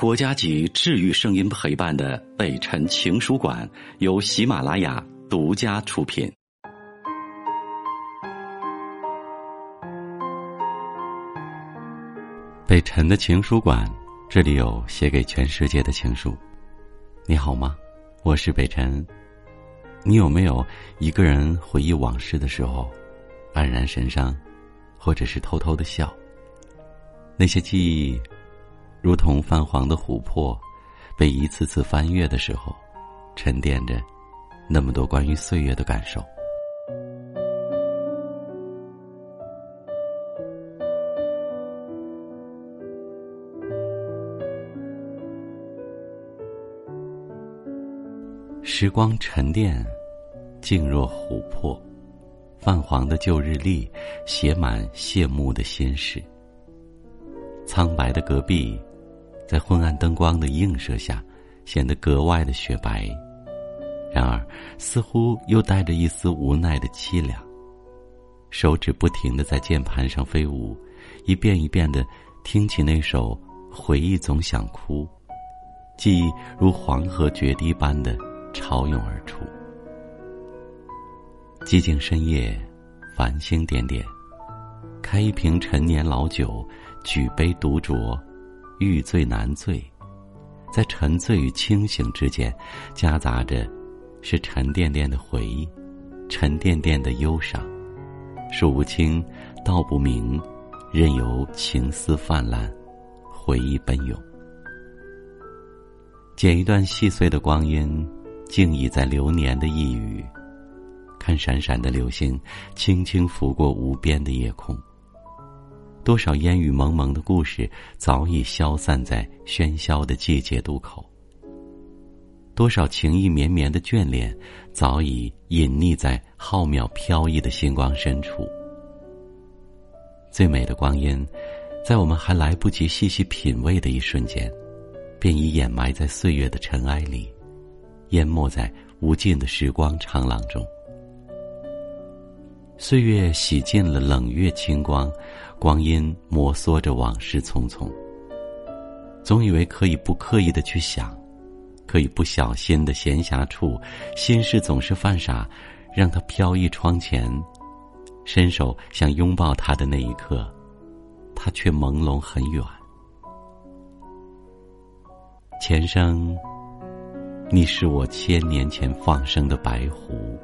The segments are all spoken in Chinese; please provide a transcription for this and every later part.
国家级治愈声音陪伴的北辰情书馆由喜马拉雅独家出品。北辰的情书馆，这里有写给全世界的情书。你好吗？我是北辰。你有没有一个人回忆往事的时候，黯然神伤，或者是偷偷的笑？那些记忆。如同泛黄的琥珀，被一次次翻阅的时候，沉淀着那么多关于岁月的感受。时光沉淀，静若琥珀，泛黄的旧日历，写满谢幕的心事。苍白的隔壁。在昏暗灯光的映射下，显得格外的雪白。然而，似乎又带着一丝无奈的凄凉。手指不停的在键盘上飞舞，一遍一遍的听起那首《回忆总想哭》，记忆如黄河决堤般的潮涌而出。寂静深夜，繁星点点，开一瓶陈年老酒，举杯独酌。欲醉难醉，在沉醉与清醒之间，夹杂着是沉甸甸的回忆，沉甸甸的忧伤，数不清，道不明，任由情思泛滥，回忆奔涌。剪一段细碎的光阴，静倚在流年的一隅，看闪闪的流星，轻轻拂过无边的夜空。多少烟雨蒙蒙的故事早已消散在喧嚣的季节渡口。多少情意绵绵的眷恋早已隐匿在浩渺飘逸的星光深处。最美的光阴，在我们还来不及细细品味的一瞬间，便已掩埋在岁月的尘埃里，淹没在无尽的时光长廊中。岁月洗尽了冷月清光。光阴摩挲着往事匆匆，总以为可以不刻意的去想，可以不小心的闲暇处，心事总是犯傻，让它飘逸窗前，伸手想拥抱它的那一刻，它却朦胧很远。前生，你是我千年前放生的白狐，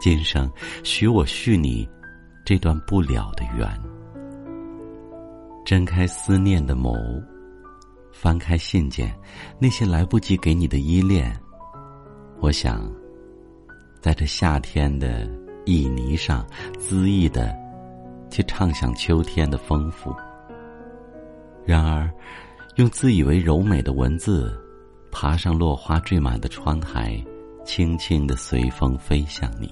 今生许我续你这段不了的缘。睁开思念的眸，翻开信件，那些来不及给你的依恋，我想，在这夏天的旖旎上，恣意的去畅想秋天的丰富。然而，用自以为柔美的文字，爬上落花缀满的窗台，轻轻的随风飞向你。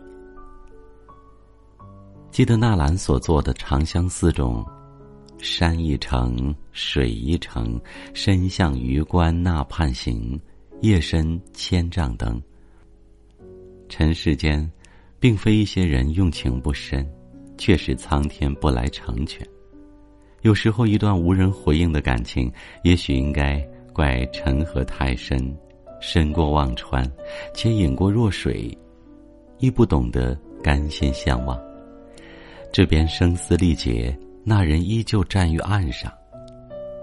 记得纳兰所作的《长相思》中。山一程，水一程，身向榆关那畔行，夜深千帐灯。尘世间，并非一些人用情不深，却是苍天不来成全。有时候，一段无人回应的感情，也许应该怪沉河太深，深过忘川，且饮过弱水，亦不懂得甘心相望。这边声嘶力竭。那人依旧站于岸上，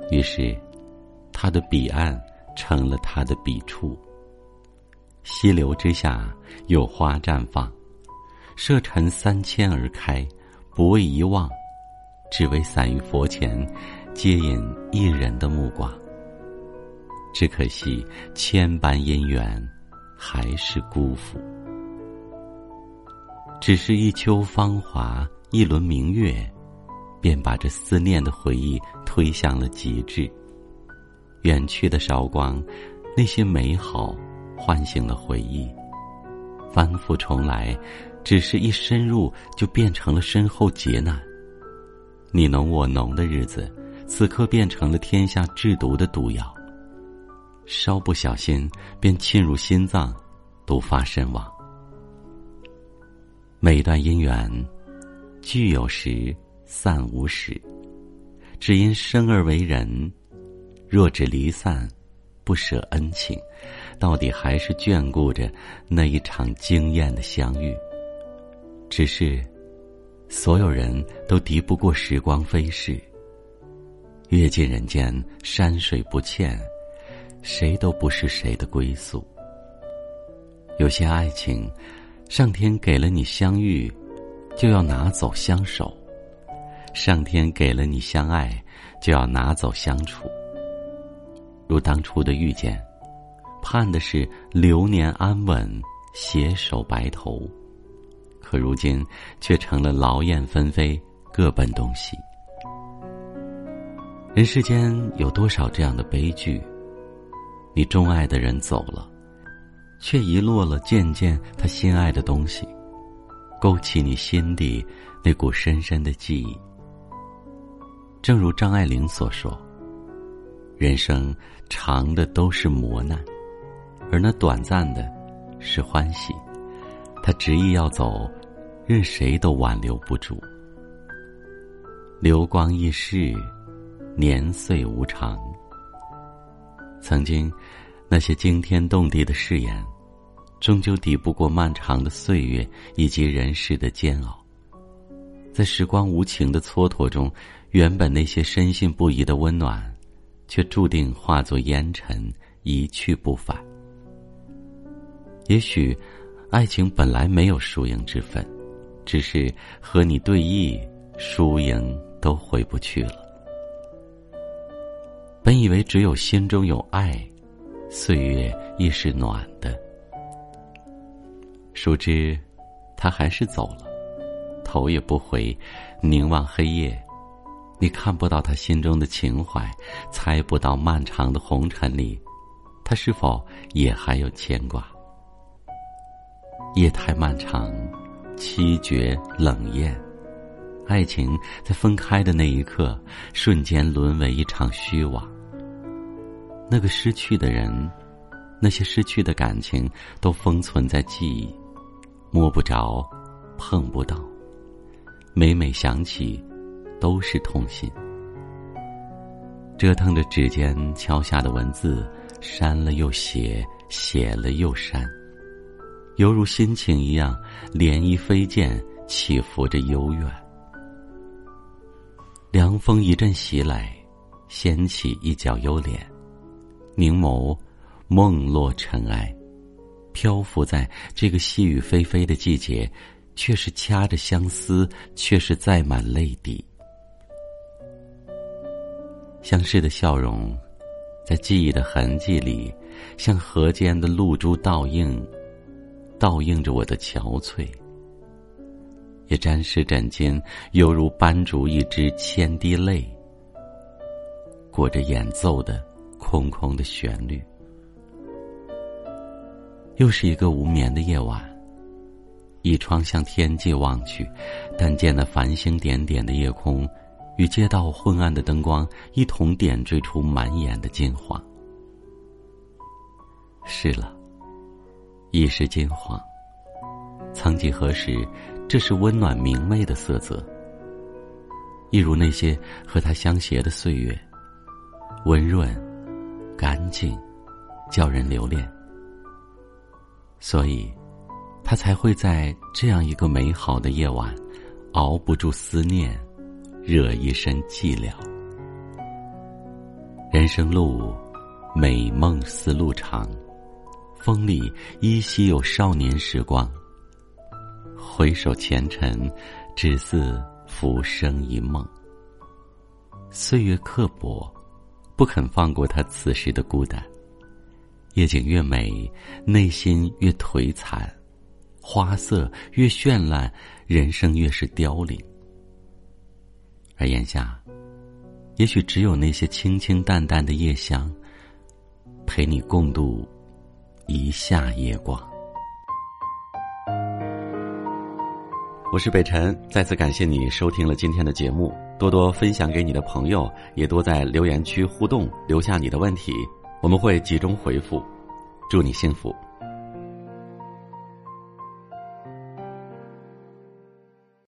于是，他的彼岸成了他的笔触。溪流之下有花绽放，射尘三千而开，不为遗忘，只为散于佛前，接引一人的目光。只可惜千般姻缘，还是辜负。只是一秋芳华，一轮明月。便把这思念的回忆推向了极致。远去的韶光，那些美好，唤醒了回忆。反复重来，只是一深入就变成了身后劫难。你侬我侬的日子，此刻变成了天下制毒的毒药。稍不小心，便沁入心脏，毒发身亡。每段姻缘，聚有时。散无时，只因生而为人，若只离散，不舍恩情，到底还是眷顾着那一场惊艳的相遇。只是，所有人都敌不过时光飞逝。阅尽人间山水不欠，谁都不是谁的归宿。有些爱情，上天给了你相遇，就要拿走相守；上天给了你相爱，就要拿走相处。如当初的遇见，盼的是流年安稳，携手白头；可如今，却成了劳燕分飞，各奔东西。人世间有多少这样的悲剧？你钟爱的人走了，却遗落了件件他心爱的东西，勾起你心底那股深深的记忆。正如张爱玲所说：“人生长的都是磨难，而那短暂的，是欢喜。他执意要走，任谁都挽留不住。流光易逝。”年岁无常，曾经那些惊天动地的誓言，终究抵不过漫长的岁月以及人世的煎熬。在时光无情的蹉跎中，原本那些深信不疑的温暖，却注定化作烟尘，一去不返。也许，爱情本来没有输赢之分，只是和你对弈，输赢都回不去了。本以为只有心中有爱，岁月亦是暖的。殊知，他还是走了，头也不回，凝望黑夜。你看不到他心中的情怀，猜不到漫长的红尘里，他是否也还有牵挂。夜太漫长，凄绝冷艳，爱情在分开的那一刻，瞬间沦为一场虚妄。那个失去的人，那些失去的感情，都封存在记忆，摸不着，碰不到。每每想起，都是痛心。折腾着指尖敲下的文字，删了又写，写了又删，犹如心情一样，涟漪飞溅，起伏着幽怨。凉风一阵袭来，掀起一角幽帘。凝眸，梦落尘埃，漂浮在这个细雨霏霏的季节，却是掐着相思，却是载满泪滴。相视的笑容，在记忆的痕迹里，像河间的露珠倒映，倒映着我的憔悴，也沾湿枕巾，犹如斑竹一支，千滴泪，裹着演奏的。空空的旋律，又是一个无眠的夜晚。一窗向天际望去，但见那繁星点点的夜空，与街道昏暗的灯光一同点缀出满眼的金黄。是了，已是金黄。曾几何时，这是温暖明媚的色泽，一如那些和他相携的岁月，温润。干净，叫人留恋。所以，他才会在这样一个美好的夜晚，熬不住思念，惹一身寂寥。人生路，美梦似路长，风里依稀有少年时光。回首前尘，只似浮生一梦。岁月刻薄。不肯放过他此时的孤单。夜景越美，内心越颓残；花色越绚烂，人生越是凋零。而眼下，也许只有那些清清淡淡的夜香，陪你共度一夏夜光。我是北辰，再次感谢你收听了今天的节目。多多分享给你的朋友，也多在留言区互动，留下你的问题，我们会集中回复。祝你幸福。